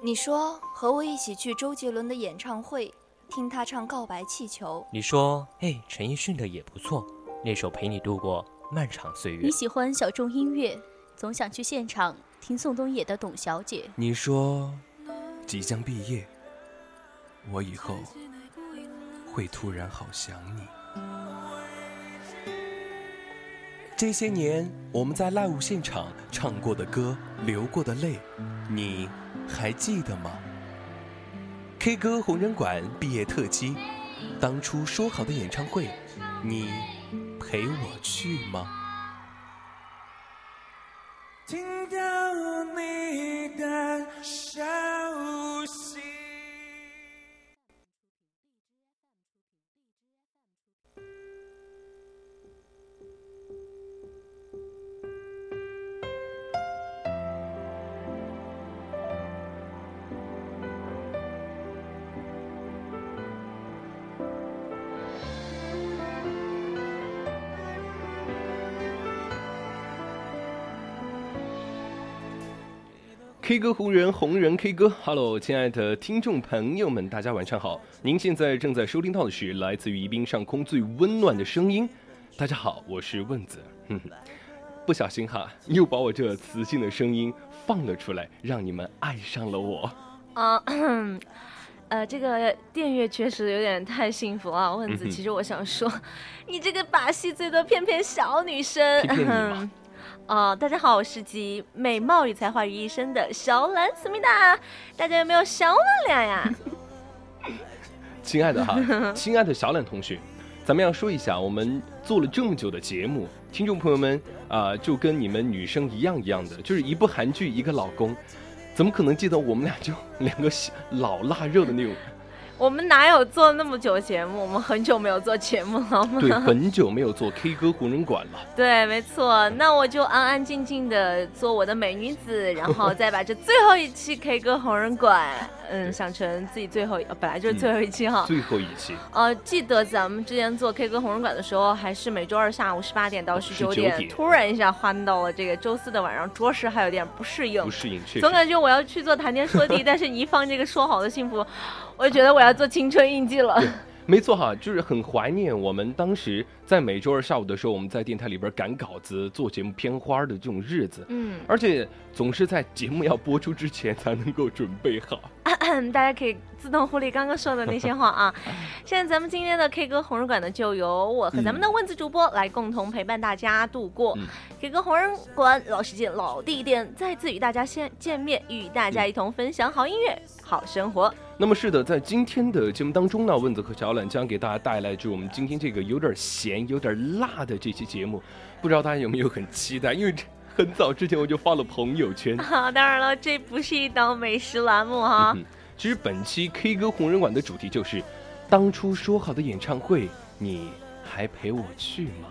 你说和我一起去周杰伦的演唱会，听他唱《告白气球》。你说，哎，陈奕迅的也不错，那首《陪你度过漫长岁月》。你喜欢小众音乐，总想去现场听宋冬野的《董小姐》。你说，即将毕业，我以后会突然好想你。这些年我们在 live 现场唱过的歌，流过的泪，你还记得吗？K 歌红人馆毕业特辑，当初说好的演唱会，你陪我去吗？K 歌红人，红人 K 歌，Hello，亲爱的听众朋友们，大家晚上好。您现在正在收听到的是来自于宜宾上空最温暖的声音。大家好，我是问子。不小心哈，又把我这磁性的声音放了出来，让你们爱上了我。啊，呃，这个电乐确实有点太幸福了。问子，其实我想说，你这个把戏最多骗骗小女生。骗骗你吗？哦，大家好，我是集美貌与才华于一身的小懒思密达，大家有没有小我俩呀？亲爱的哈，亲爱的小懒同学，咱们要说一下，我们做了这么久的节目，听众朋友们啊，就跟你们女生一样一样的，就是一部韩剧一个老公，怎么可能记得我们俩就 两个老腊肉的那种？我们哪有做那么久节目？我们很久没有做节目了吗？对，很久没有做 K 歌红人馆了。对，没错。那我就安安静静的做我的美女子，然后再把这最后一期 K 歌红人馆，嗯，想成自己最后，本来就是最后一期哈。最后一期。呃，记得咱们之前做 K 歌红人馆的时候，还是每周二下午十八点到十九点，突然一下换到了这个周四的晚上，着实还有点不适应。不适应，总感觉我要去做谈天说地，但是你一放这个说好的幸福。我就觉得我要做青春印记了。没错哈，就是很怀念我们当时在每周二下午的时候，我们在电台里边赶稿子、做节目片花的这种日子。嗯，而且总是在节目要播出之前才能够准备好。大家可以自动忽略刚刚说的那些话啊。现在咱们今天的 K 歌红人馆呢，就由我和咱们的问字主播来共同陪伴大家度过。K 歌红人馆老时间、老地点，再次与大家先见面，与大家一同分享好音乐、好生活。那么是的，在今天的节目当中呢，问子和小懒将给大家带来就我们今天这个有点咸、有点辣的这期节目，不知道大家有没有很期待？因为很早之前我就发了朋友圈。啊，当然了，这不是一档美食栏目哈。其实本期 K 歌红人馆的主题就是，当初说好的演唱会，你还陪我去吗？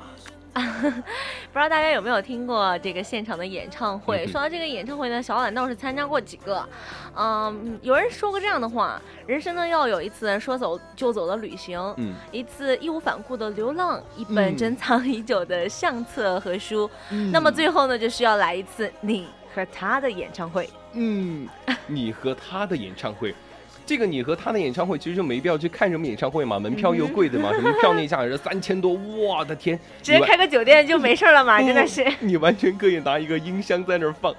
不知道大家有没有听过这个现场的演唱会？说到这个演唱会呢，小懒倒是参加过几个。嗯，有人说过这样的话：人生呢要有一次说走就走的旅行，嗯，一次义无反顾的流浪，一本珍藏已久的相册和书。那么最后呢，就是要来一次你和他的演唱会。嗯，你和他的演唱会。这个你和他的演唱会其实就没必要去看什么演唱会嘛，门票又贵的嘛，什么票那价是三千多，我的天，直接开个酒店就没事了嘛，真的是。你完全可以拿一个音箱在那儿放，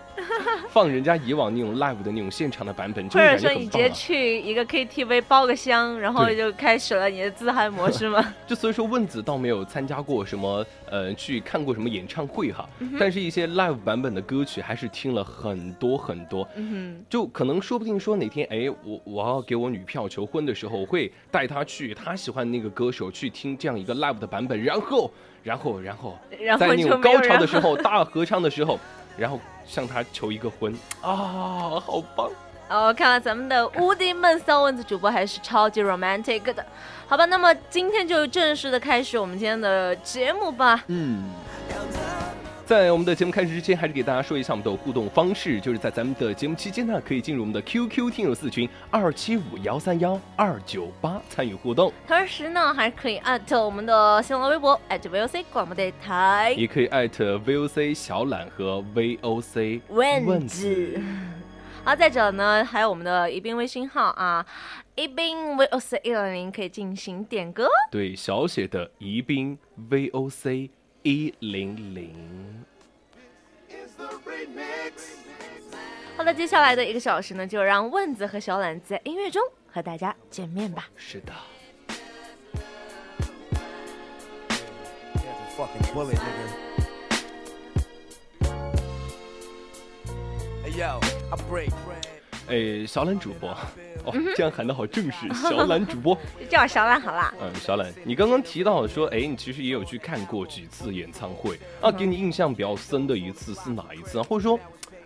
放人家以往那种 live 的那种现场的版本，或者说你直接去一个 KTV 包个厢，然后就开始了你的自嗨模式吗？就所以说问子倒没有参加过什么呃去看过什么演唱会哈，但是一些 live 版本的歌曲还是听了很多很多，嗯就可能说不定说哪天哎我我要。给我女票求婚的时候，我会带她去她喜欢那个歌手去听这样一个 live 的版本，然后，然后，然后，在那种高潮的时候，大合唱的时候，然后向她求一个婚啊，好棒！哦，看来咱们的无敌闷骚蚊子主播还是超级 romantic 的，好吧？那么今天就正式的开始我们今天的节目吧。嗯。在我们的节目开始之前，还是给大家说一下我们的互动方式，就是在咱们的节目期间呢，可以进入我们的 QQ 听友四群二七五幺三幺二九八参与互动。同时呢，还可以艾特我们的新浪微博 @VOC 广播电台，也可以艾特 VOC 小懒和 VOC 问子。好，再者呢，还有我们的宜宾微信号啊，宜宾 VOC 一零零可以进行点歌。对，小写的宜宾 VOC 一零零。好了，接下来的一个小时呢，就让问子和小懒在音乐中和大家见面吧。是的。哎，小懒主播，哦，这样喊的好正式，小懒主播，叫小懒好啦。嗯，小懒，你刚刚提到说，哎，你其实也有去看过几次演唱会啊？给你印象比较深的一次是哪一次啊？或者说，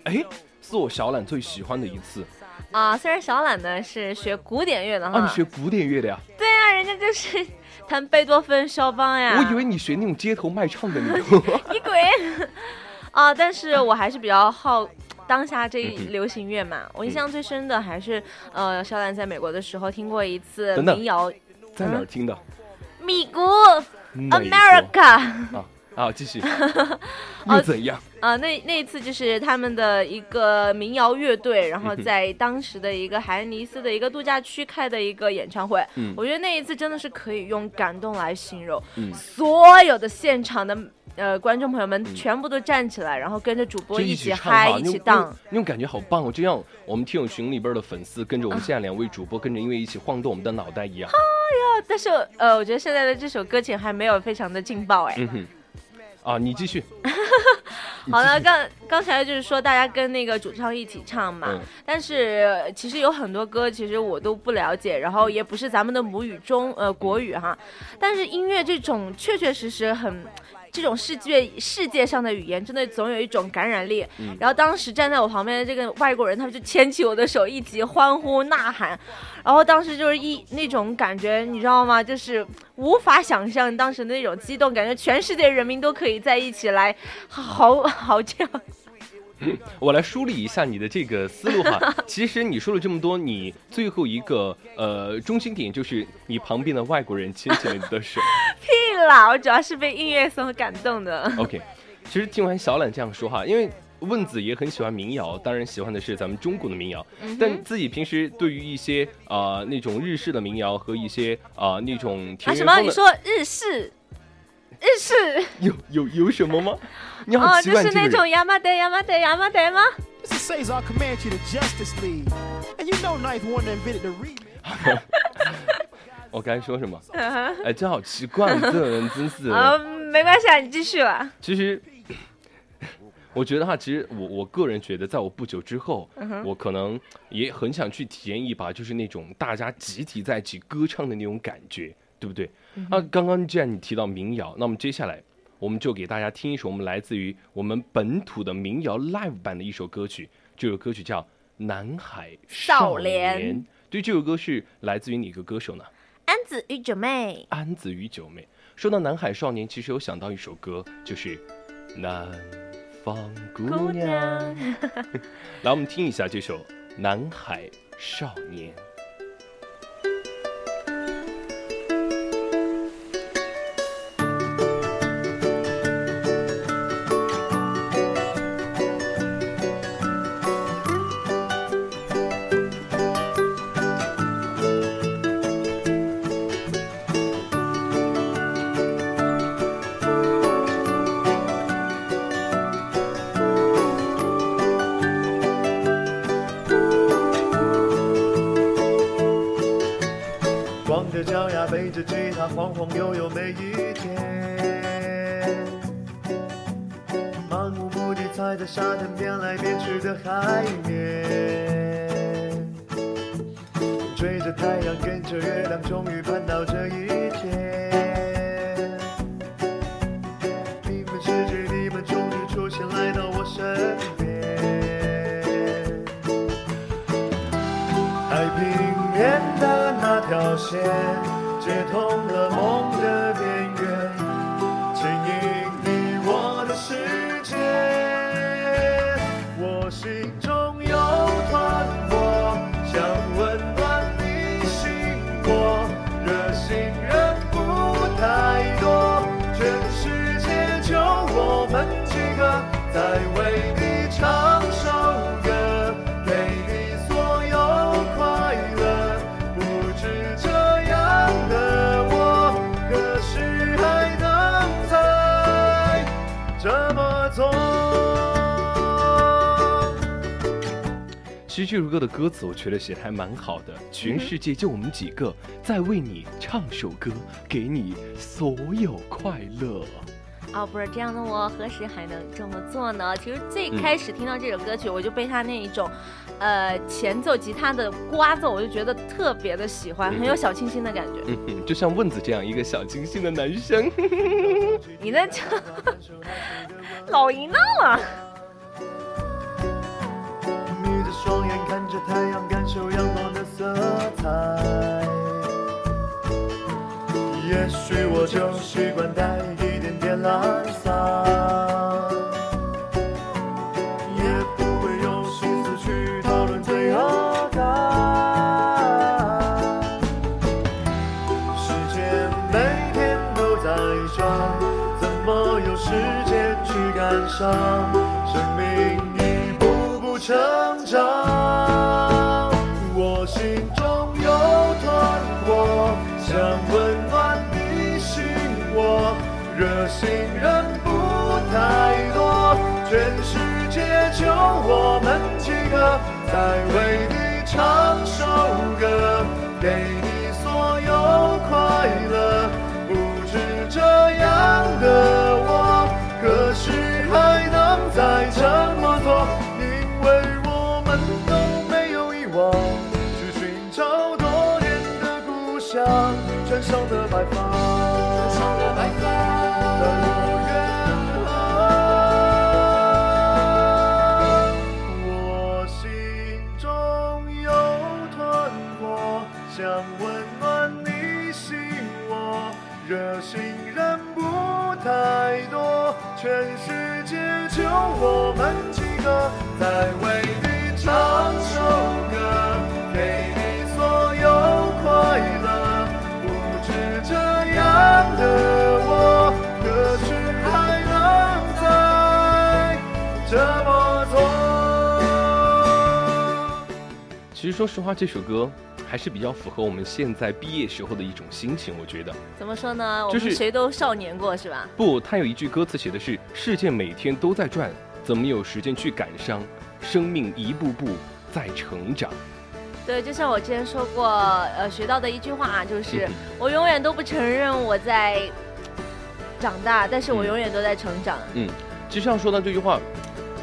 哎，是我小懒最喜欢的一次啊？虽然小懒呢是学古典乐的哈，啊，你学古典乐的呀？对啊，人家就是弹贝多芬、肖邦呀。我以为你学那种街头卖唱的那种。你滚！啊，但是我还是比较好。当下这一流行乐嘛，我印象最深的还是呃，肖兰在美国的时候听过一次民谣，在哪儿听的？米国，America。啊啊，继续。又怎样？啊，那那一次就是他们的一个民谣乐队，然后在当时的一个海恩尼斯的一个度假区开的一个演唱会。嗯，我觉得那一次真的是可以用感动来形容。嗯，所有的现场的。呃，观众朋友们全部都站起来，然后跟着主播一起嗨，一起荡，那种感觉好棒哦！就像我们听友群里边的粉丝跟着我们现在两位主播跟着音乐一起晃动我们的脑袋一样。哎呀，但是呃，我觉得现在的这首歌曲还没有非常的劲爆哎。嗯哼。啊，你继续。好了，刚刚才就是说大家跟那个主唱一起唱嘛，但是其实有很多歌其实我都不了解，然后也不是咱们的母语中呃国语哈，但是音乐这种确确实实很。这种世界世界上的语言，真的总有一种感染力。然后当时站在我旁边的这个外国人，他们就牵起我的手，一起欢呼呐喊。然后当时就是一那种感觉，你知道吗？就是无法想象当时的那种激动，感觉全世界人民都可以在一起来嚎嚎叫。我来梳理一下你的这个思路哈。其实你说了这么多，你最后一个呃中心点就是你旁边的外国人牵起了你的手。屁啦！我主要是被音乐所感动的。OK，其实听完小懒这样说哈，因为问子也很喜欢民谣，当然喜欢的是咱们中国的民谣，但自己平时对于一些啊那种日式的民谣和一些啊那种啊什么？你说日式？日式？有有有什么吗？哦，就是那种亚麻得亚麻得亚麻得吗？我刚才说什么？哎，真好奇怪，这种人真是。啊，没关系啊，你继续吧。其实，我觉得哈，其实我我个人觉得，在我不久之后，我可能也很想去体验一把，就是那种大家集体在一起歌唱的那种感觉，对不对？啊，刚刚既然你提到民谣，那么接下来。我们就给大家听一首我们来自于我们本土的民谣 live 版的一首歌曲，这首歌曲叫《南海少年》。对，这首歌是来自于哪个歌手呢？安子与九妹。安子与九妹。说到南海少年，其实有想到一首歌，就是《南方姑娘》。来，我们听一下这首《南海少年》。这首歌的歌词我觉得写的还蛮好的，全世界就我们几个在为你唱首歌，给你所有快乐。哦，不是这样的，我何时还能这么做呢？其实最开始听到这首歌曲，我就被他那一种，呃，前奏吉他的刮奏，我就觉得特别的喜欢，很有小清新的感觉。嗯哼，就像问子这样一个小清新的男生。你在这 老淫荡了。双眼看着太阳，感受阳光的色彩。也许我就习惯带一点点懒散，也不会有心思去讨论罪恶感。时间每天都在转，怎么有时间去感伤？上，我心中有团火，想温暖你心窝。热心人不太多，全世界就我们几个，在为实说实话，这首歌还是比较符合我们现在毕业时候的一种心情，我觉得。怎么说呢？我就是们谁都少年过是吧？不，他有一句歌词写的是：“世界每天都在转，怎么有时间去感伤？生命一步步在成长。对，就像我之前说过，呃，学到的一句话啊就是嗯我永远都不承认我在长大，但是我嗯永远都在成长。”嗯其实要说到这句话，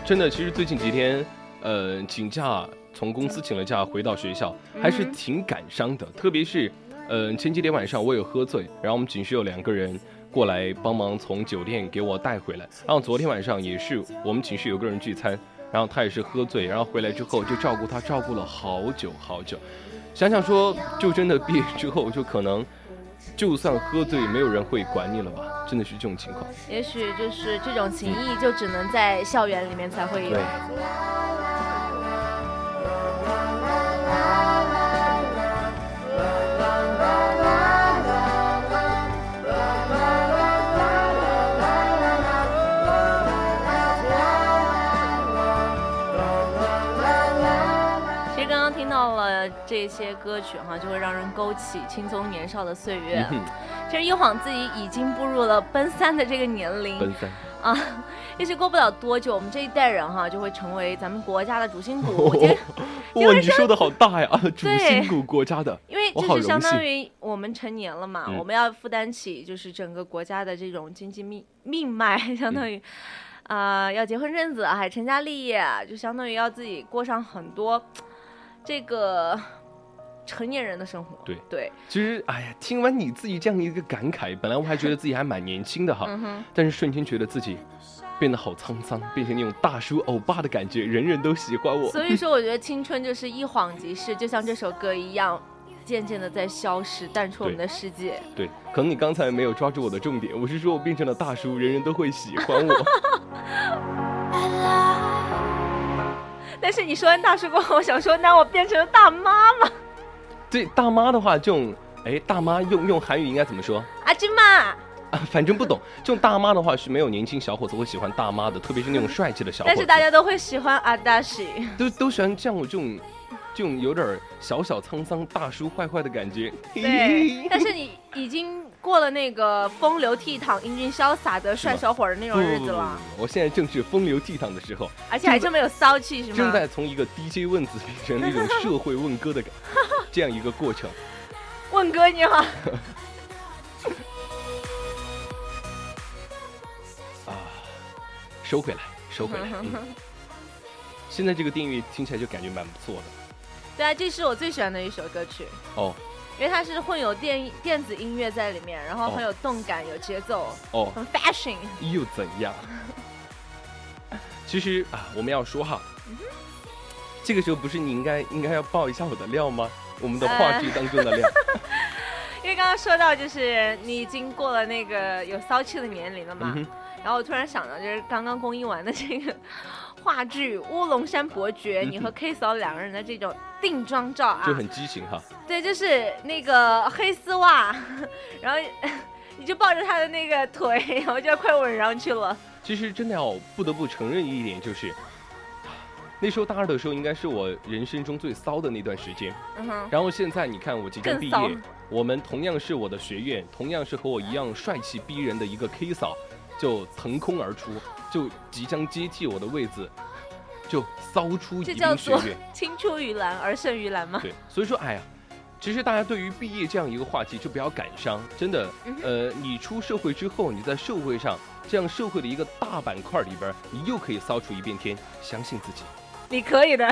真的，其实最近几天，呃，请假从公司请了假回到学校，还是挺感伤的。特别是，呃，前几天晚上我有喝醉，然后我们寝室有两个人过来帮忙从酒店给我带回来。然后昨天晚上也是我们寝室有个人聚餐，然后他也是喝醉，然后回来之后就照顾他，照顾了好久好久。想想说，就真的毕业之后，就可能就算喝醉，没有人会管你了吧？真的是这种情况。也许就是这种情谊，就只能在校园里面才会有。对。这些歌曲哈，就会让人勾起青葱年少的岁月。其实一晃自己已经步入了奔三的这个年龄奔三。啊，也许过不了多久，我们这一代人哈就会成为咱们国家的主心骨。哇，你说的好大呀！主心骨国家的，因为我好这是相当于我们成年了嘛，嗯我们要负担起就是整个国家的这种经济命命脉，相当于啊、要结婚生子，还成家立业，就相当于要自己过上很多这个 成年人的生活。对对，其实，哎呀，听完你自己这样一个感慨，本来我还觉得自己还蛮年轻的哈，嗯，但是瞬间觉得自己变得好沧桑，变成那种大叔欧巴的感觉，人人都喜欢我。所以说我觉得青春就是一晃即逝，就像这首歌一样。渐渐的在消失，淡出我们的世界。对，可能你刚才没有抓住我的重点，我是说我变成了大叔，人人都会喜欢我。但是你说完大叔过后，我想说，那我变成了大妈吗？对，大妈的话，这种哎，大妈用用韩语应该怎么说？阿金妈，啊，反正不懂。这种大妈的话是没有年轻小伙子会喜欢大妈的，特别是那种帅气的小伙子。但是大家都会喜欢阿达西。都都喜欢像我这种，这种有点小小沧桑、大叔坏坏的感觉。对，但是你已经过了那个风流倜傥、英俊潇洒的帅小伙的那种日子了，我现在正是风流倜傥的时候，而且还这么有骚气，是吗？正在从一个 DJ 问子变成那种社会问歌的感这样一个过程。问哥你好。啊，收回来，收回来。嗯、现在这个定义听起来就感觉蛮不错的。对啊，这是我最喜欢的一首歌曲。哦。因为它是混有电电子音乐在里面，然后很有动感、有节奏，哦，很 fashion。又怎样？其实啊，我们要说哈，这个时候不是你应该应该要爆一下我的料吗？我们的话剧当中的料。因为刚刚说到，就是你已经过了那个有骚气的年龄了嘛，然后我突然想到，就是刚刚公映完的这个。话剧《乌龙山伯爵》，你和 K 嫂两个人的这种定妆照啊，就很激情哈。对，就是那个黑丝袜，然后你就抱着他的那个腿，然后就要快吻上去了。其实真的要不得不承认一点，就是 那时候大二的时候，应该是我人生中最骚的那段时间。嗯哼。然后现在你看，我即将毕业，我们同样是我的学院，同样是和我一样帅气逼人的一个 K 嫂。就腾空而出，就即将接替我的位置，就骚出宜宾学院。青出于蓝而胜于蓝吗？对，所以说，哎呀，其实大家对于毕业这样一个话题就不要感伤，真的。呃，你出社会之后，你在社会上这样社会的一个大板块里边，你又可以骚出一片天，相信自己，你可以的。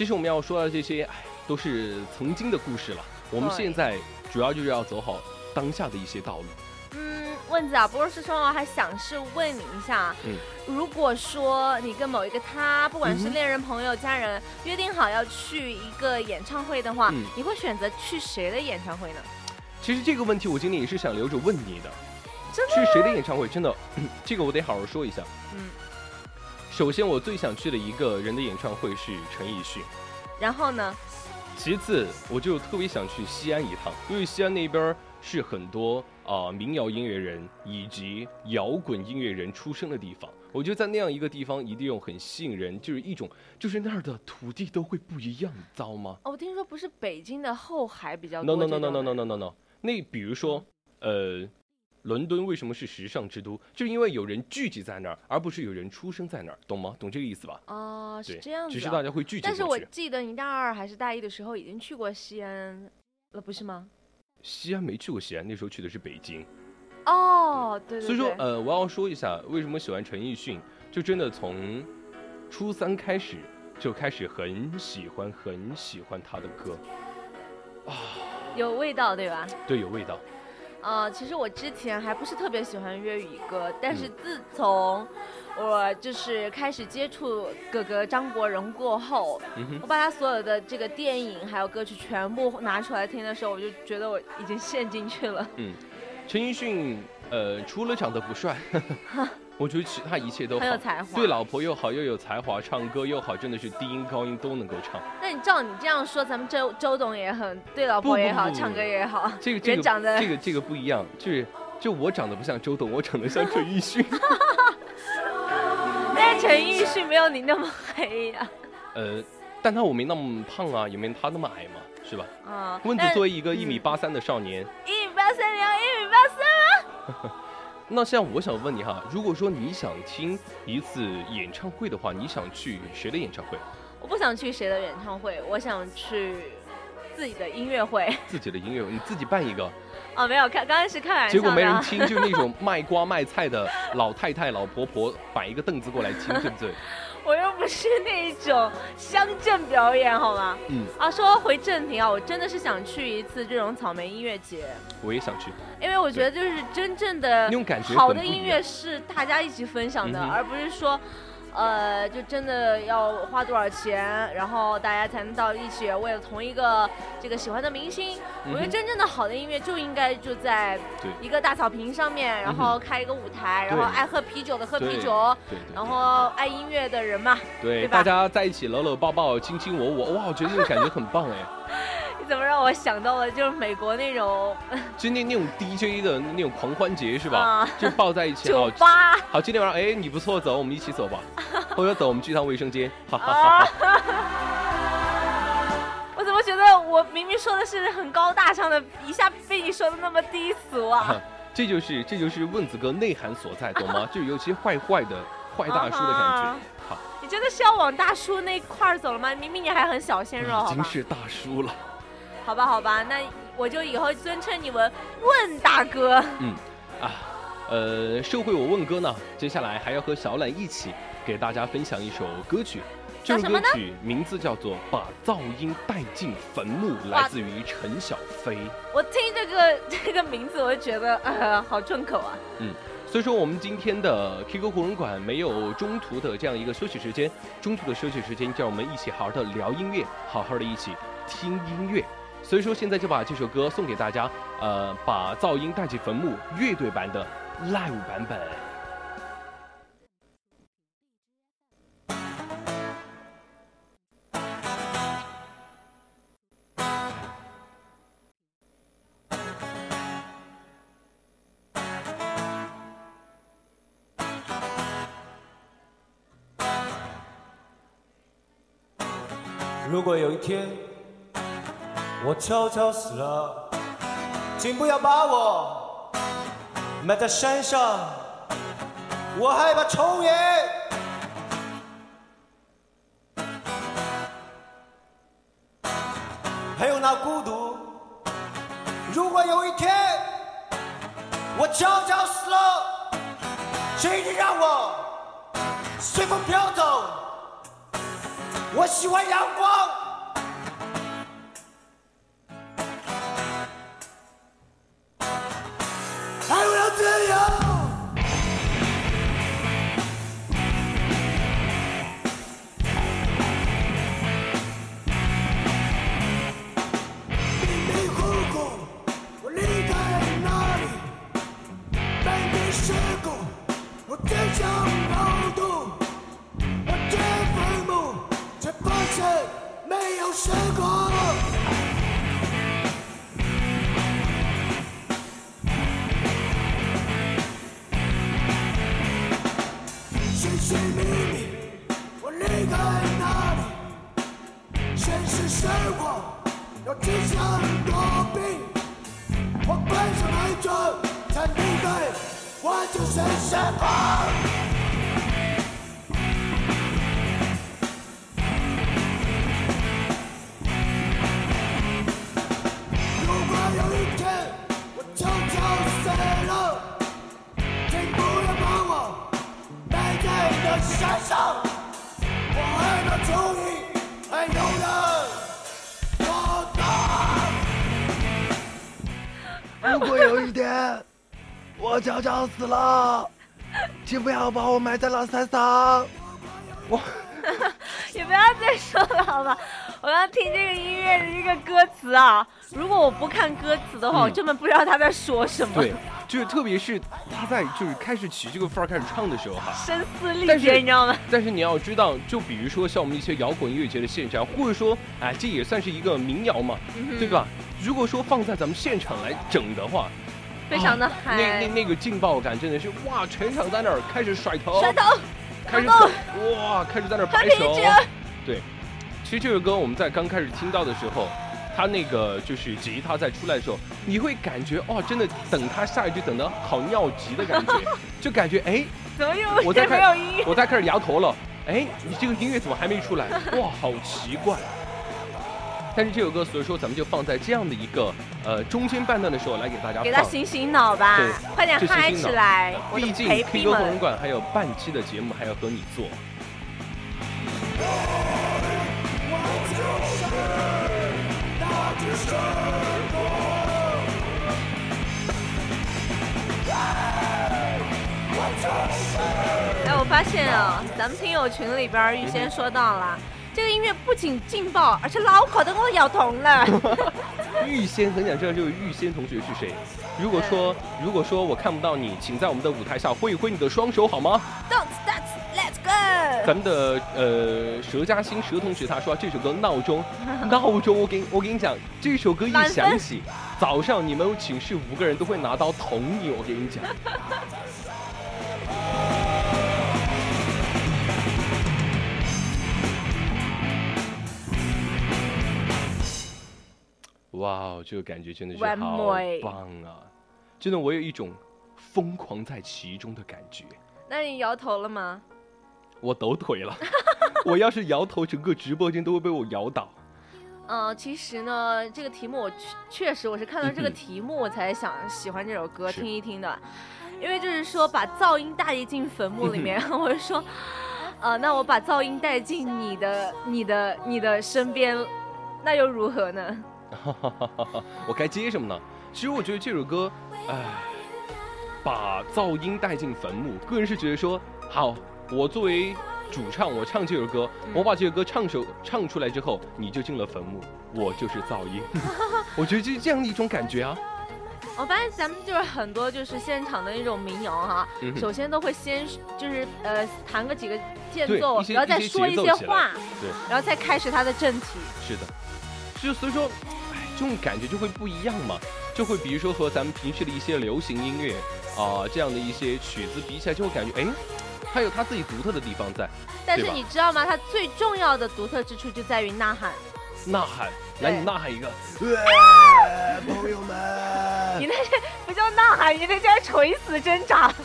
其实我们要说的这些，哎，都是曾经的故事了。我们现在主要就是要走好当下的一些道路。嗯，问子啊，不是说我还想是问你一下，嗯，如果说你跟某一个他，不管是恋人、朋友、家人，约定好要去一个演唱会的话，你会选择去谁的演唱会呢？其实这个问题我今天也是想留着问你的。真的？去谁的演唱会？真的，这个我得好好说一下。嗯。首先，我最想去的一个人的演唱会是陈奕迅。然后呢？其次，我就特别想去西安一趟，因为西安那边是很多啊民谣音乐人以及摇滚音乐人出生的地方。我觉得在那样一个地方，一定有很吸引人，就是一种，就是那儿的土地都会不一样，你知道吗？哦，我听说不是北京的后海比较多。No no no no no no no no no。那比如说，呃。伦敦为什么是时尚之都？就是因为有人聚集在那儿，而不是有人出生在那儿，懂吗？懂这个意思吧？哦，是这样子。只是大家会聚集但是我记得你大二还是大一的时候已经去过西安了，不是吗？西安没去过西安，那时候去的是北京。哦，对对。所以说，呃，我要说一下为什么喜欢陈奕迅，就真的从初三开始就开始很喜欢很喜欢他的歌啊，有味道对吧？对，有味道。呃，其实我之前还不是特别喜欢粤语歌，但是自从我就是开始接触哥哥张国荣过后，我把他所有的这个电影还有歌曲全部拿出来听的时候，我就觉得我已经陷进去了。嗯，陈奕迅，呃，除了长得不帅。我觉得其他一切都很有才华，对老婆又好，又有才华，唱歌又好，真的是低音高音都能够唱。那你照你这样说，咱们周周董也很对老婆也好，唱歌也好。这个这个长得这个这个不一样，就是就我长得不像周董，我长得像陈奕迅。但陈奕迅没有你那么黑呀。呃，但他我没那么胖啊，也没他那么矮嘛，是吧？啊。温子作为一个一米八三的少年，一米八三，你要一米八三吗？那像我想问你哈，如果说你想听一次演唱会的话，你想去谁的演唱会？我不想去谁的演唱会，我想去自己的音乐会。自己的音乐会，你自己办一个？哦，没有，看刚开始看玩笑。结果没人听，就那种卖瓜卖菜的老太太、老婆婆摆一个凳子过来听，对不对？我又不是那种乡镇表演，好吗？嗯。啊，说回正题啊，我真的是想去一次这种草莓音乐节。我也想去，因为我觉得就是真正的那种感觉，好的音乐是大家一起分享的，而不是说。呃，就真的要花多少钱，然后大家才能到一起，为了同一个这个喜欢的明星。我觉得真正的好的音乐就应该就在一个大草坪上面，然后开一个舞台，然后爱喝啤酒的喝啤酒，然后爱音乐的人嘛，对大家在一起搂搂抱抱，卿卿我我，哇，我觉得那种感觉很棒哎。你怎么让我想到了就是美国那种，就那那种 DJ 的那种狂欢节是吧？就抱在一起，酒吧。好，今天晚上哎，你不错，走，我们一起走吧。后要走，我们去趟卫生间。哈哈哈哈。啊！我怎么觉得我明明说的是很高大上的，一下被你说的那么低俗啊？这就是这就是问子哥内涵所在，懂吗？就有些坏坏的坏大叔的感啊觉。好，你真的是要往大叔那块儿走了吗？明明你还很小鲜肉，已经是大叔了。好吧，好吧，那我就以后尊称你们问大哥。嗯，啊，呃，社会我问哥呢，接下来还要和小懒一起给大家分享一首歌曲。这首歌曲名字叫做《把噪音带进坟墓》，来自于陈小飞。我听这个 这个名字，我就觉得呃，好重口啊。嗯所以说，我们今天的 K 歌红人馆没有中途的这样一个休息时间，中途的休息时间，就让我们一起好好的聊音乐，好好的一起听音乐。所以说，现在就把这首歌送给大家，呃，把噪音带进坟墓乐队版的 live 版本。悄悄死了，请不要把我埋在山上，我害怕重演。还有那孤独。如果有一天我悄悄死了，请你让我随风飘走。我喜欢阳光。寻秘密，我离开哪里，现实生活有只想躲避。我关上门窗，才明白我就是什么。在那山上，我害怕重影还有人我的。如果有一天我悄悄死了，请不要把我埋在了山上。我也不要再说了，好吧？我要听这个音乐的这个歌词啊！如果我不看歌词的话，嗯我根本不知道他在说什么。对，就是特别是他在就是开始起这个范儿开始唱的时候哈。声嘶力竭，你知道吗？但是你要知道，就比如说像我们一些摇滚音乐节的现场，或者说，哎，这也算是一个民谣嘛，嗯对吧？如果说放在咱们现场来整的话，非常的啊那那，那个劲爆感真的是哇，全场在那儿开始甩头，甩头，开始动走，哇，开始在那儿摆手。对，其实这首歌我们在刚开始听到的时候，他那个就是吉他在出来的时候，你会感觉哦，真的等他下一句等的好尿急的感觉，就感觉哎，怎么又我在也没有看音乐？我在开始摇头了，哎，你这个音乐怎么还没出来？哇，好奇怪。但是这首歌，所以说咱们就放在这样的一个呃中间半段的时候来给大家。给他醒醒脑吧对，快点嗨起来！毕竟陪 K 逼歌红人，馆还有半期的节目还要和你做。哎，我发现啊，咱们听友群里边预先说到了，这个音乐不仅劲爆，而且脑壳都给我咬疼了。预先很想知道这位预先同学是谁。如果说如果说我看不到你，请在我们的舞台上挥一挥你的双手好吗？咱们的呃佘嘉欣佘同学他说这首歌闹钟 闹钟我给我给你讲这首歌一响起早上你们寝室五个人都会拿刀捅你我给你讲。哇哦这个感觉真的是好棒啊！真的我有一种疯狂在其中的感觉。那你摇头了吗？我抖腿了，我要是摇头，整个直播间都会被我摇倒。呃，其实呢，这个题目我确确实我是看到这个题目我才想喜欢这首歌听一听的，因为就是说把噪音带进坟墓里面，嗯 我就说，呃，那我把噪音带进你的、你的、你的身边，那又如何呢？我该接什么呢？其实我觉得这首歌，哎，把噪音带进坟墓，个人是觉得说，好，我作为主唱，我唱这首歌，嗯我把这首歌唱首唱出来之后，你就进了坟墓，我就是噪音。我觉得就是这样的一种感觉啊。我发现咱们就是很多就是现场的那种民谣哈，嗯首先都会先就是呃弹个几个间奏然后再说一些话，对，然后再开始它的正题。是的，就所以说，哎，这种感觉就会不一样嘛，就会比如说和咱们平时的一些流行音乐啊、这样的一些曲子比起来，就会感觉哎，它有它自己独特的地方在。但是你知道吗？它最重要的独特之处就在于呐喊。呐喊，来你呐喊一个，呃朋友们你，那是不叫呐喊，你那叫垂死挣扎。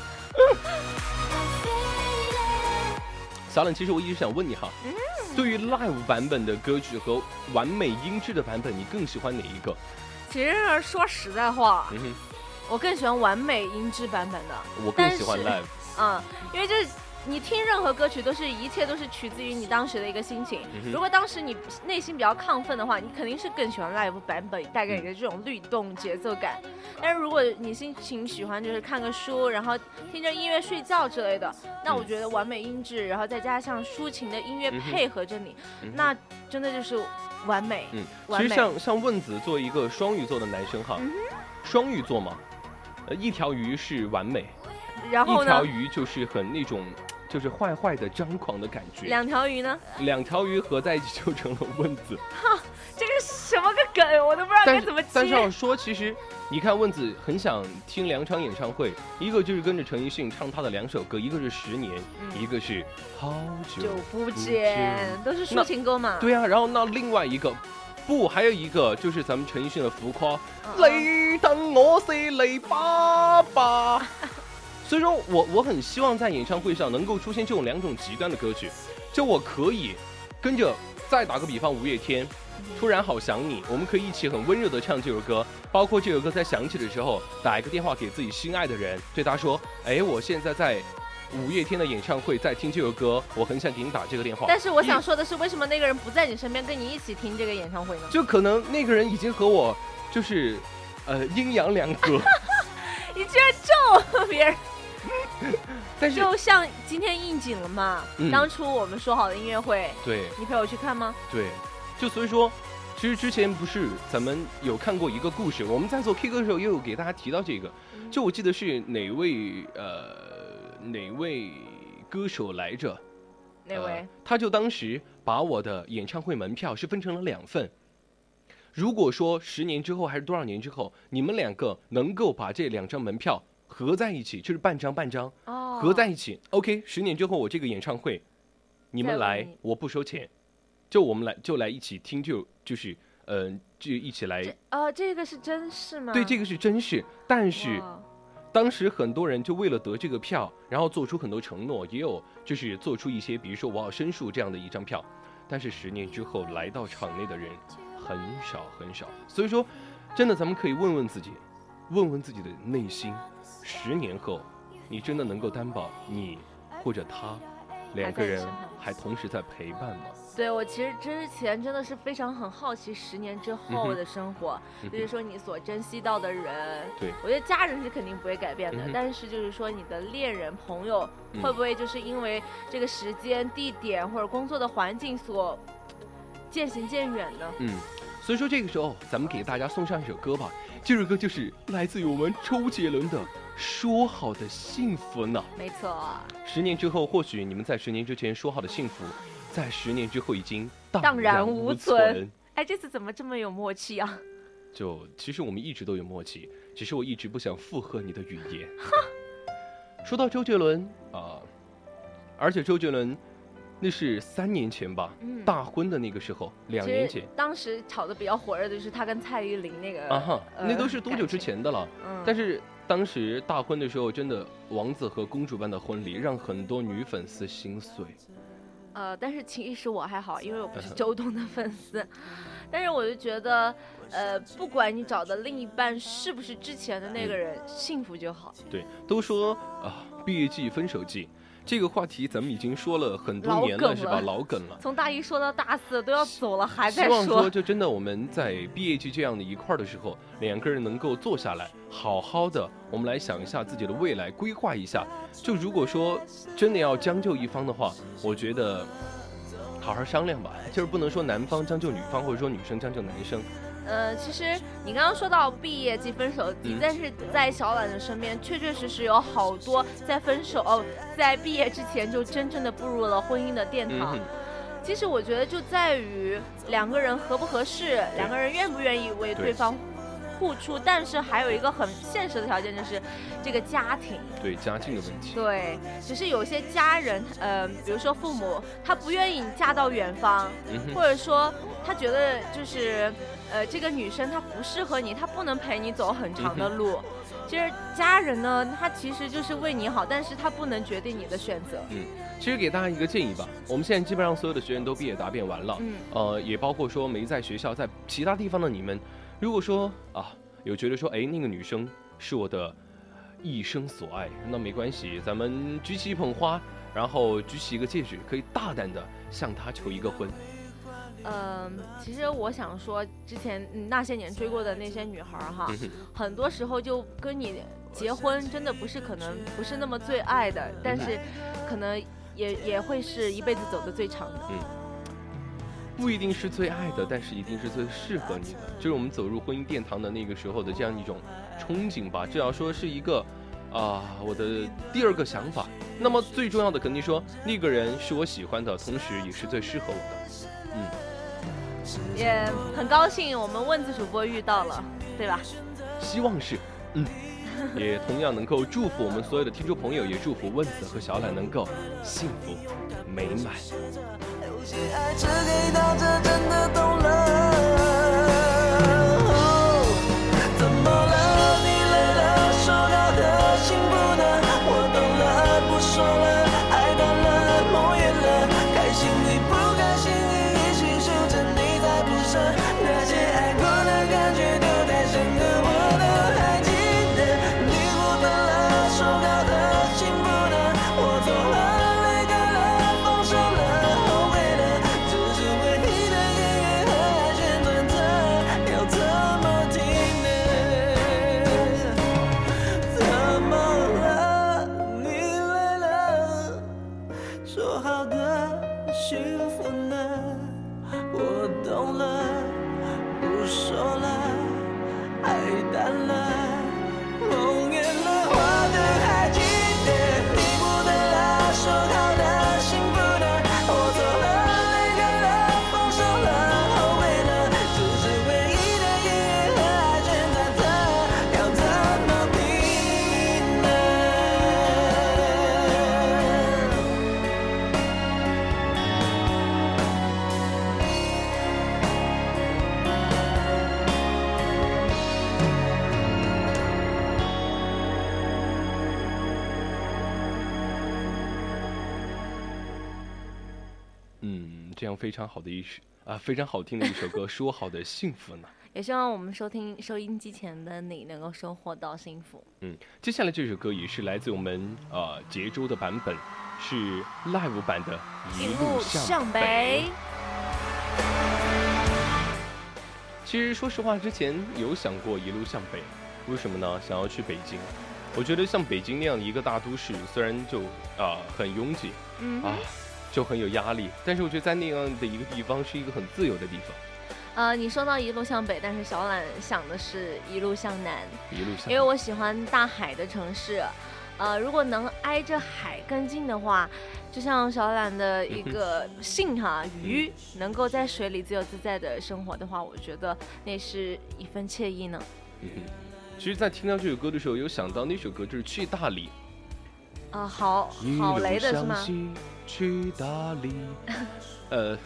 小冷，其实我一直想问你哈，嗯对于 live 版本的歌曲和完美音质的版本，你更喜欢哪一个？其实说实在话，嗯，我更喜欢完美音质版本的。我更喜欢 live。嗯，因为就是你听任何歌曲都是一切都是取自于你当时的一个心情。嗯如果当时你内心比较亢奋的话，你肯定是更喜欢 live 版本带给你的这种律动节奏感。但是如果你心情喜欢就是看个书，然后听着音乐睡觉之类的，那我嗯觉得完美音质，然后再加上抒情的音乐配合着你，嗯那真的就是完美。嗯，其实像像问子作为一个双鱼座的男生哈，嗯双鱼座嘛，呃，一条鱼是完美，然后呢一条，鱼就是很那种，就是坏坏的张狂的感觉。两条鱼呢？两条鱼合在一起就成了问子。哈这个什么个梗，我都不知道该怎么但是要。说，其实你看问子很想听两场演唱会，一个就是跟着陈奕迅唱他的两首歌，一个是十年，嗯一个是好久久不见见，都是抒情歌嘛。对啊，然后那另外一个。不，还有一个就是咱们陈奕迅的浮夸，嗯嗯你等我是你爸爸。所以说我我很希望在演唱会上能够出现这种两种极端的歌曲，就我可以跟着再打个比方，五月天，突然好想你，我们可以一起很温柔的唱这首歌，包括这首歌在响起的时候，打一个电话给自己心爱的人，对他说，哎，我现在在五月天的演唱会，在听这首歌，我很想给你打这个电话。但是我想说的是，为什么那个人不在你身边跟你一起听这个演唱会呢？就可能那个人已经和我就是，呃，阴阳两隔，你居然咒别人，但是就像今天应景了嘛。嗯当初我们说好的音乐会，对你陪我去看吗？对，就所以说，其实之前不是咱们有看过一个故事，我们在做 K 歌的时候也有给大家提到这个，就我记得是哪位呃哪位歌手来着？哪位呃，他就当时把我的演唱会门票是分成了两份。如果说十年之后还是多少年之后，你们两个能够把这两张门票合在一起，就是半张半张。哦，合在一起，OK，十年之后我这个演唱会，你们来，我不收钱，就我们来就来一起听，就就是嗯、呃就一起来。这哦，这个是真事吗？对，这个是真事，但是当时很多人就为了得这个票，然后做出很多承诺，也有就是做出一些，比如说我要申诉这样的一张票，但是十年之后来到场内的人很少很少，所以说，真的咱们可以问问自己，问问自己的内心，十年后，你真的能够担保你或者他两个人还同时在陪伴吗？对我其实之前真的是非常很好奇十年之嗯后的生活，嗯就是说你所珍惜到的人，对我觉得家人是肯定不会改变的，嗯但是就是说你的恋人朋友嗯会不会就是因为这个时间、地点或者工作的环境所渐行渐远呢？嗯，所以说这个时候，咱们给大家送上一首歌吧。这首歌就是来自于我们周杰伦的《说好的幸福》呢。没错，十年之后，或许你们在十年之前说好的幸福，在十年之后已经荡荡然无无存哎，这次怎么这么有默契啊？就其实我们一直都有默契，只是我一直不想附和你的语言。说到周杰伦啊、而且周杰伦那是三年前吧，嗯大婚的那个时候，两年前。当时炒的比较火热的就是他跟蔡依林那个啊哈，呃那都是多久之前的了？嗯，但是当时大婚的时候，真的王子和公主般的婚礼，让很多女粉丝心碎。呃，但是其实我还好，因为我不是周董的粉丝。但是我就觉得，呃，不管你找的另一半是不是之前的那个人，幸福就好。对，都说啊，毕业季、分手季，这个话题咱们已经说了很多年了，是吧？老梗了。从大一说到大四都要走了，还在说希在望说，就真的我们在毕业季这样的一块儿的时候，两个人能够坐下来，好好的，我们来想一下自己的未来，规划一下。就如果说真的要将就一方的话，我觉得好好商量吧，就是不能说男方将就女方，或者说女生将就男生。呃，其实你刚刚说到毕业即、分手季，嗯但是在小懒的身边，确确实实有好多在分手哦，在毕业之前就真正的步入了婚姻的殿堂。嗯，其实我觉得就在于两个人合不合适，两个人愿不愿意为对对方付出，但是还有一个很现实的条件就是这个家庭。对家境的问题。对，只是有些家人，呃，比如说父母，他不愿意你嫁到远方，嗯，或者说他觉得就是，呃，这个女生她不适合你，她不能陪你走很长的路。其实家人呢，他其实就是为你好，但是他不能决定你的选择。嗯其实给大家一个建议吧，我们现在基本上所有的学员都毕业答辩完了，嗯呃，也包括说没在学校，在其他地方的你们，如果说啊有觉得说，哎，那个女生是我的一生所爱，那没关系，咱们举起一捧花，然后举起一个戒指，可以大胆的向她求一个婚。嗯，其实我想说，之前嗯那些年追过的那些女孩儿哈，很多时候就跟你结婚，真的不是可能不是那么最爱的，但是可能也也会是一辈子走的最长的。嗯不一定是最爱的，但是一定是最适合你的，就是我们走入婚姻殿堂的那个时候的这样一种憧憬吧。至少说是一个啊、我的第二个想法。那么最重要的肯定说，那个人是我喜欢的，同时也是最适合我的。也很高兴我们问子主播遇到了，对吧？希望是，嗯，也同样能够祝福我们所有的听众朋友，也祝福问子和小懒能够幸福美满。有些爱只给到这，真的懂了。这样非常好的一首啊，非常好听的一首歌，说好的幸福呢？也希望我们收听收音机前的你能够收获到幸福。嗯，接下来这首歌也是来自我们呃杰州的版本，是 live 版的《一路向北》。其实说实话，之前有想过一路向北，为什么呢？想要去北京。我觉得像北京那样的一个大都市，虽然就啊、很拥挤嗯啊，就很有压力，但是我觉得在那样的一个地方是一个很自由的地方。呃，你说到一路向北，但是小懒想的是一路向南，一路向因为我喜欢大海的城市。呃，如果能挨着海更近的话，就像小懒的一个 信哈鱼，能够在水里自由自在的生活的话，我觉得那是一份惬意呢。嗯哼，其实，在听到这首歌的时候，有想到那首歌就是去大理。啊，好好雷的是吗？去大理。呃，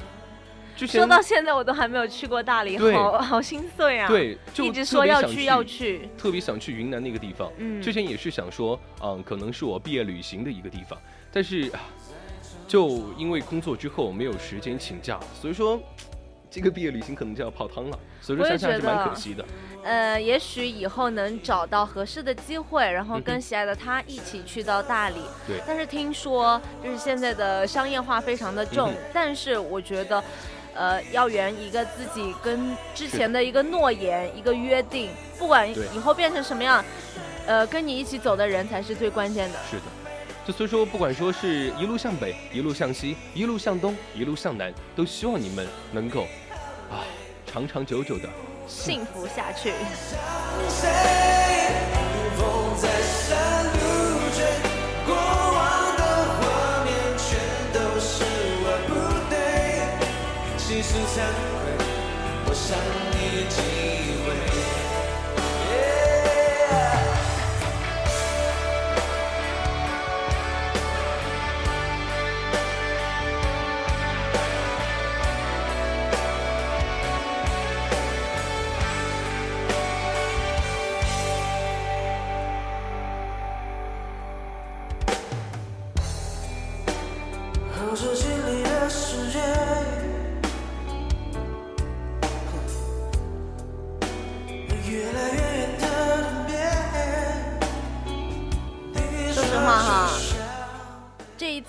之前说到现在我都还没有去过大理，好 好心碎啊！，对，就一直说要去要去，特别想去云南那个地方。嗯之前也是想说，嗯，可能是我毕业旅行的一个地方，但是啊就因为工作之后没有时间请假，所以说这个毕业旅行可能就要泡汤了。所以说想想还是蛮可惜的。呃，也许以后能找到合适的机会，然后跟喜爱的他一起去到大理。对但是听说就是现在的商业化非常的重，嗯但是我觉得。呃，要圆一个自己跟之前的一个诺言、一个约定，不管以后变成什么样，呃，跟你一起走的人才是最关键的。是的，就所以说，不管说是一路向北，一路向西，一路向东，一路向南，都希望你们能够啊长长久久的幸福下去。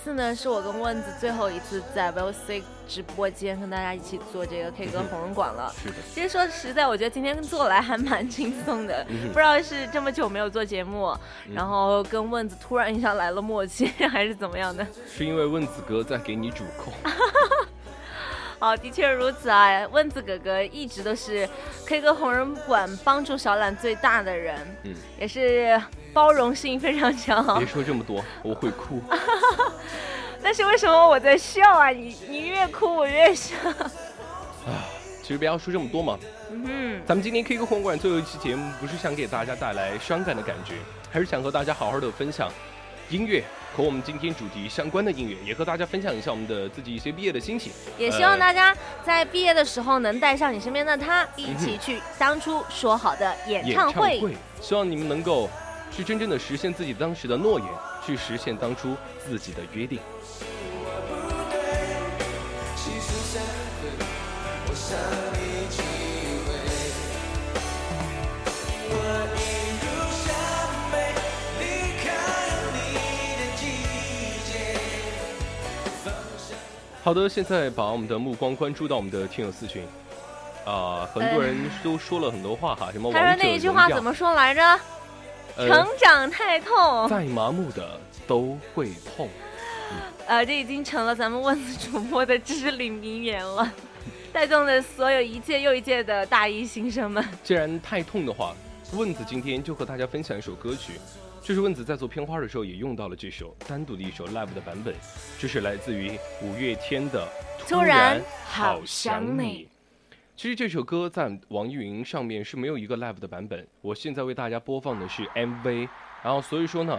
次呢，是我跟问子最后一次在 VOC 直播间跟大家一起做这个 K 歌红人馆了。是的，其实说实在，我觉得今天做来还蛮轻松的，嗯不知道是这么久没有做节目，然后跟问子突然一下来了默契，还是怎么样的？是因为问子哥在给你主控。好，的确如此啊。问子哥哥一直都是 K 歌红人馆帮助小懒最大的人，嗯，也是包容性非常强别。说这么多，我会哭。但是为什么我在笑啊？你你越哭我越笑。啊其实不要说这么多嘛，嗯咱们今天 K 歌红人馆最后一期节目，不是想给大家带来伤感的感觉，还是想和大家好好的分享音乐和我们今天主题相关的音乐，也和大家分享一下我们的自己一些毕业的心情。也希望大家在毕业的时候能带上你身边的他，一起去当初说好的演演唱会。希望你们能够去真正的实现自己当时的诺言，去实现当初自己的约定。细数惭愧，我伤你几回。好的，现在把我们的目光关注到我们的听友四群。啊、很多人都说了很多话哈，什么他说王者那一句话怎么说来着？呃成长太痛。再麻木的都会痛。呃，这已经成了咱们问子主播的至理名言了，带动了所有一届又一届的大一新生们。既然太痛的话，问子今天就和大家分享一首歌曲，这是问子在做片花的时候也用到了这首单独的一首 live 的版本，这是来自于五月天的《突然好好想你》。其实这首歌在网易云上面是没有一个 live 的版本，我现在为大家播放的是 MV，然后所以说呢，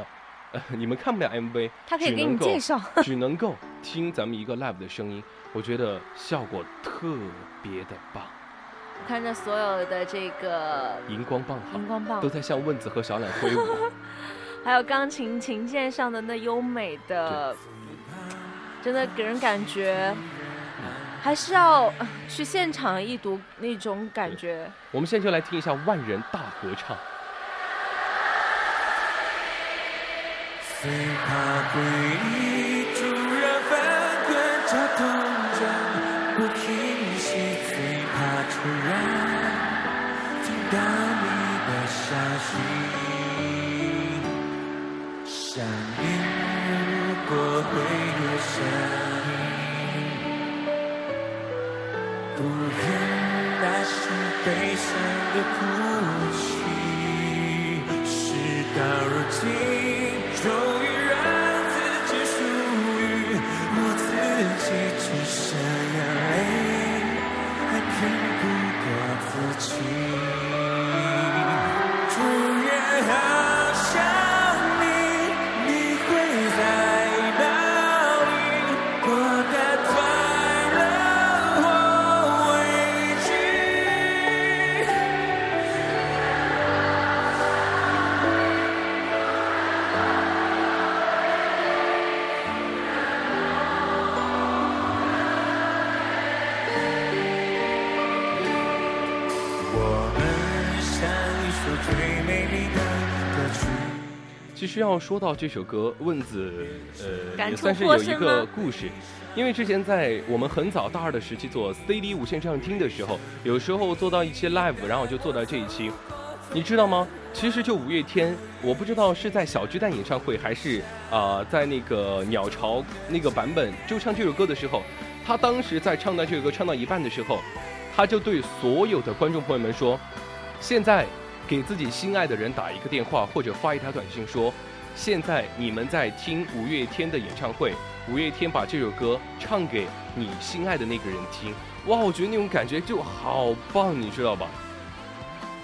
呃，你们看不了 MV，他可以给你介绍。只能够听咱们一个 live 的声音，我觉得效果特别的棒，我看着所有的这个荧光棒好荧，光棒都，在向问子和小懒挥舞。还有钢琴琴键上的那优美的，真的给人感觉，还是要呃去现场一睹那种感觉。我们现在就来听一下万人大合唱。最怕回忆突然翻滚，绞痛着不平息，最怕突然听到你的消息。想念如果会有声音，不愿那是悲伤的哭泣。事到如今，实要说到这首歌，问子呃感也算是有一个故事，因为之前在我们很早大二的时期做 CD 无线上听的时候，有时候做到一期 live，然后就做到这一期，你知道吗？其实就五月天，我不知道是在小巨蛋演唱会还是啊、呃在那个鸟巢那个版本就唱这首歌的时候，他当时在唱到这首歌唱到一半的时候，他就对所有的观众朋友们说，现在给自己心爱的人打一个电话或者发一条短信说，现在你们在听五月天的演唱会，五月天把这首歌唱给你心爱的那个人听，哇，我觉得那种感觉就好棒，你知道吧？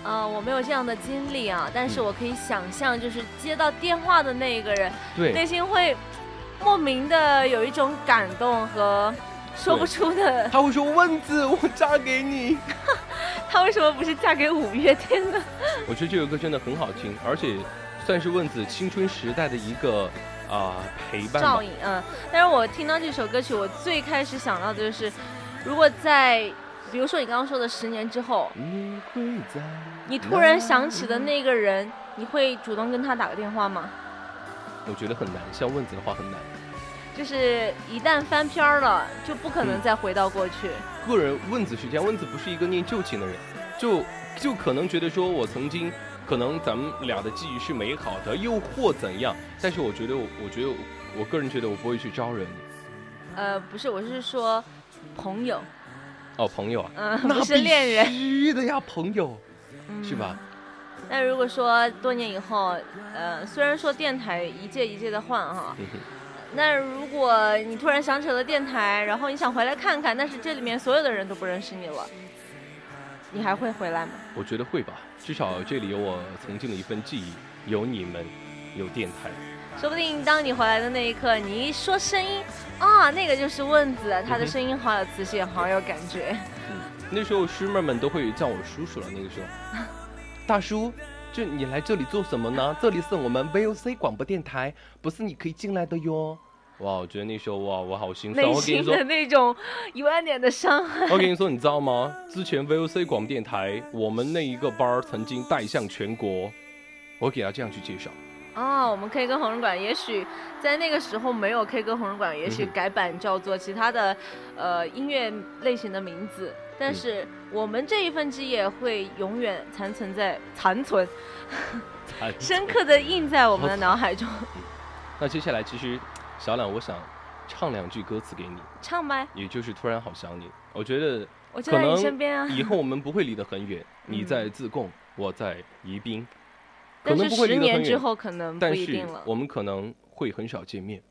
呃，我没有这样的经历啊，但是嗯我可以想象，就是接到电话的那一个人，对内，心会莫名的有一种感动和说不出的。他会说问子，我嫁给你。他为什么不是嫁给五月天呢？我觉得这首歌真的很好听，而且算是问子青春时代的一个啊、陪伴吧照。应，嗯。但是我听到这首歌曲，我最开始想到的就是，如果在，比如说你刚刚说的十年之后，你会在你突然想起的那个人，你会主动跟他打个电话吗？我觉得很难，像问子的话很难。就是一旦翻篇儿了，就不可能嗯再回到过去。个人问子是这样，问子不是一个念旧情的人，就就可能觉得说我曾经可能咱们俩的记忆是美好的，又或怎样，但是我觉得我我觉得我个人觉得我不会去招惹你。呃，不是，我是说朋友，哦，朋友啊，嗯、那不是恋人，必须的呀，朋友是吧？那如果说多年以后，呃，虽然说电台一届一届的换哈，那如果你突然想起了电台，然后你想回来看看，但是这里面所有的人都不认识你了，你还会回来吗？我觉得会吧，至少这里有我曾经的一份记忆，有你们，有电台。说不定当你回来的那一刻，你一说声音，啊，那个就是问子，他的声音好有磁性，好有感觉。嗯那时候师妹们都会叫我叔叔了。那个时候，大叔，这你来这里做什么呢？这里是我们 VOC 广播电台，不是你可以进来的哟。哇，我觉得那时候哇，我好心酸。内我心的，那种一万点的伤害。我跟你说，你知道吗？之前 VOC 广播电台，我们那一个班儿曾经带向全国。我给他这样去介绍，哦，我们 K 歌红人馆也许在那个时候没有 K 歌红人馆，也许改版叫做其他的呃音乐类型的名字，但嗯是我们这一份基业会永远残存在残存，哎深刻的印在我们的脑海中。那接下来，其实小懒，我想唱两句歌词给你，唱呗，也就是突然好想你。我觉得我就在你身边啊。以后我们不会离得很远，你在自贡，我在宜宾，可但是能不会十离得很远，年之后可能不一定了。我们可能会很少见面。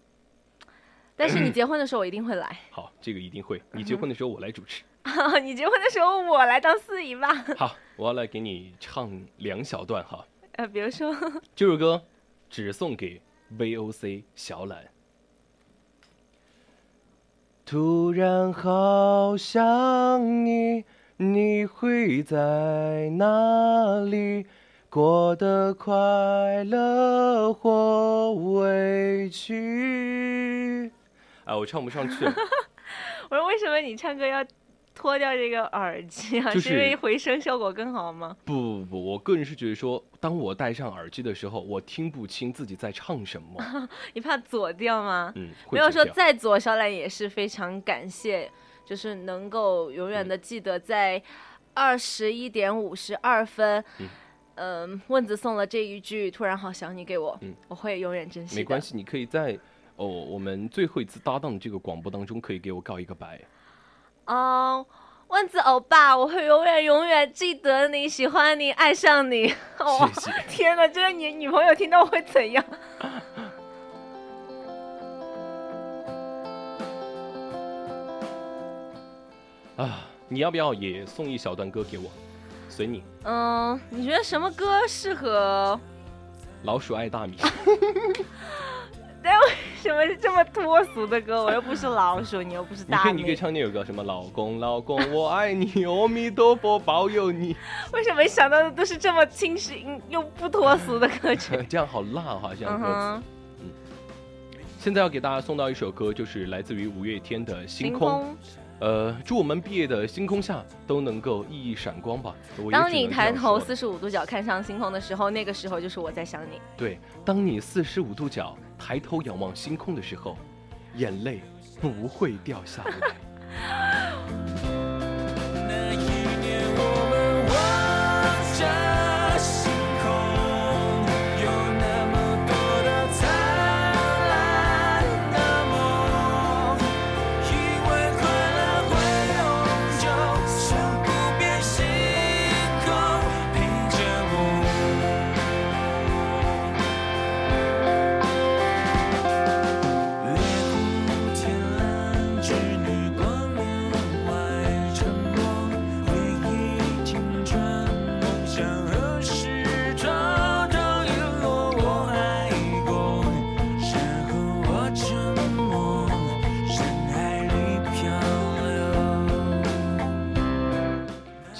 但是你 结婚的时候我一定会来，好，这个一定会。你结婚的时候我来主持。你结婚的时候我来当司仪吧。好，我要来给你唱两小段哈。呃，比如说，这首歌只送给 VOC 小懒。突然好想你，你会在哪里？过得快乐或委屈？哎，我唱不上去。我说为什么你唱歌要脱掉这个耳机啊？就是因为回声效果更好吗？不不不，我个人是觉得说，当我戴上耳机的时候，我听不清自己在唱什么。你怕左掉吗？嗯，没有说再左，小懒也是非常感谢，就是能够永远的记得在二十一点五十二分，嗯嗯，问子送了这一句“突然好想你”给我，嗯我会永远珍惜。没关，系，你可以在哦我们最后一次搭档的这个广播当中，可以给我告一个白。哦。问子欧巴，我会永远永远记得你，喜欢你，爱上你。哇谢谢。天哪，这个你女朋友听到会怎样？啊，你要不要也送一小段歌给我？随你。嗯，你觉得什么歌适合？老鼠爱大米，但为什么是 这么脱俗的歌？我又不是老鼠，你又不是大米。你可以你可以唱那首歌，什么老公老公我爱你，阿弥陀佛保佑你，为什么想到的都是这么清新又不脱俗的歌曲？这样好辣哈、这样嗯歌词。哼，现在要给大家送到一首歌，就是来自于五月天的《星星空》。空，呃，祝我们毕业的星空下都能够熠熠闪光吧。当你抬头四十五度角看上星空的时候，那个时候就是我在想你。对，当你四十五度角抬头仰望星空的时候，眼泪不会掉下来。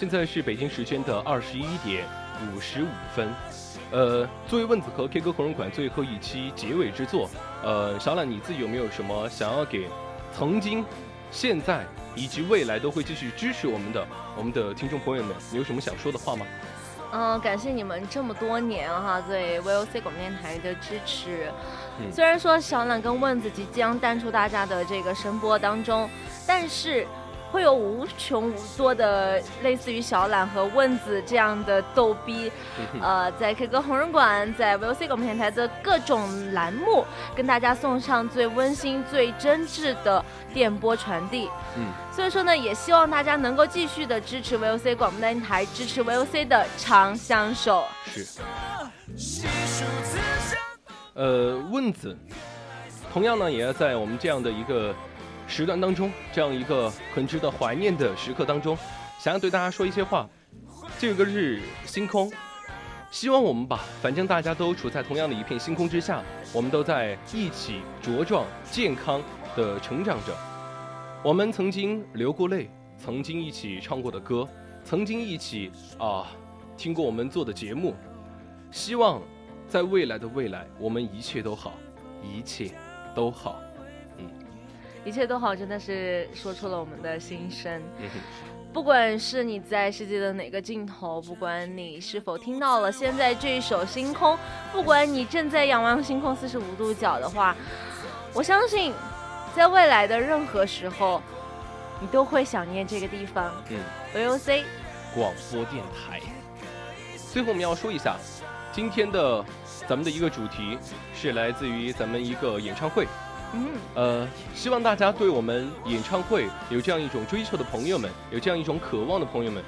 现在是北京时间的二十一点五十五分。呃，作为问子和 K 歌红人馆最后一期结尾之作，呃，小懒你自己有没有什么想要给曾经、现在以及未来都会继续支持我们的我们的听众朋友们，你有什么想说的话吗？嗯，感谢你们这么多年哈对 VOC 广播电台的支持。嗯虽然说小懒跟问子即将淡出大家的这个声波当中，但是会有无穷无多的类似于小懒和问子这样的逗逼，呃，在 K 歌红人馆，在 VOC 广播电台的各种栏目，跟大家送上最温馨、最真挚的电波传递。嗯，所以说呢，也希望大家能够继续的支持 VOC 广播电台，支持 VOC 的长相守。是。呃，问子，同样呢，也要在我们这样的一个时段当中，这样一个很值得怀念的时刻当中，想要对大家说一些话。这个是星空，希望我们吧，反正大家都处在同样的一片星空之下，我们都在一起茁壮、健康的成长着。我们曾经流过泪，曾经一起唱过的歌，曾经一起啊听过我们做的节目，希望在未来的未来，我们一切都好，一切都好。一切都好，真的是说出了我们的心声。不管是你在世界的哪个尽头，不管你是否听到了现在这一首《星空》，不管你正在仰望星空四十五度角的话，我相信，在未来的任何时候，你都会想念这个地方。嗯。VOC 广播电台。最后我们要说一下，今天的咱们的一个主题是来自于咱们一个演唱会。嗯，呃，希望大家对我们演唱会有这样一种追求的朋友们，有这样一种渴望的朋友们，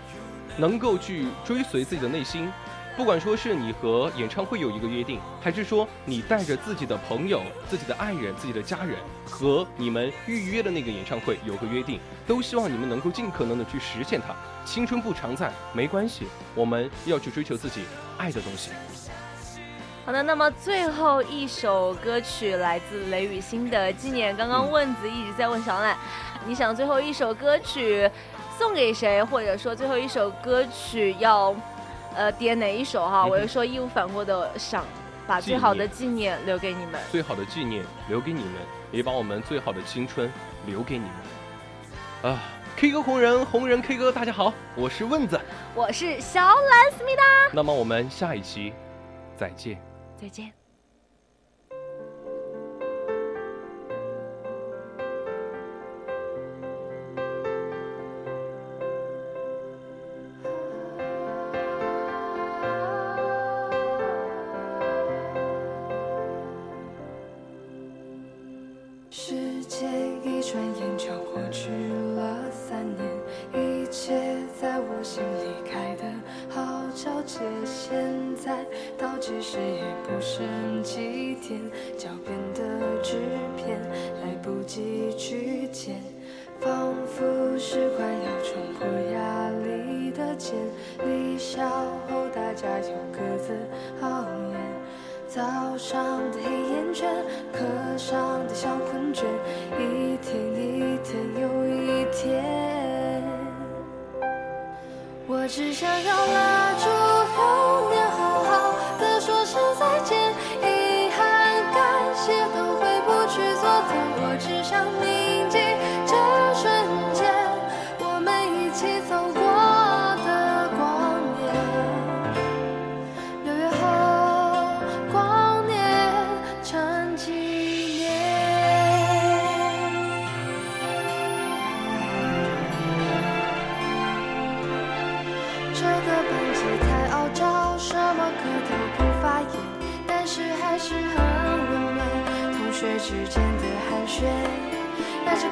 能够去追随自己的内心。不管说是你和演唱会有一个约定，还是说你带着自己的朋友、自己的爱人、自己的家人和你们预约的那个演唱会有个约定，都希望你们能够尽可能的去实现它。青春不常在，没关系，我们要去追求自己爱的东西。好的，那么最后一首歌曲来自雷雨欣的《纪念》。刚刚问子一直在问小懒，你想最后一首歌曲送给谁，或者说最后一首歌曲要呃点哪一首哈？嗯我就说义无反顾的想把最好的纪念留给你们。最好的纪念留给你们，也把我们最好的青春留给你们。啊，K 歌红人，红人 K 歌，大家好，我是问子。我是小懒思密达，那么我们下一期再见。再见。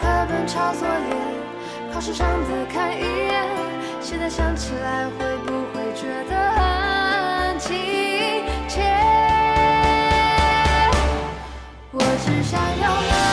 课本抄作业，考试上的看一眼，现在想起来会不会觉得很亲切？我只想要。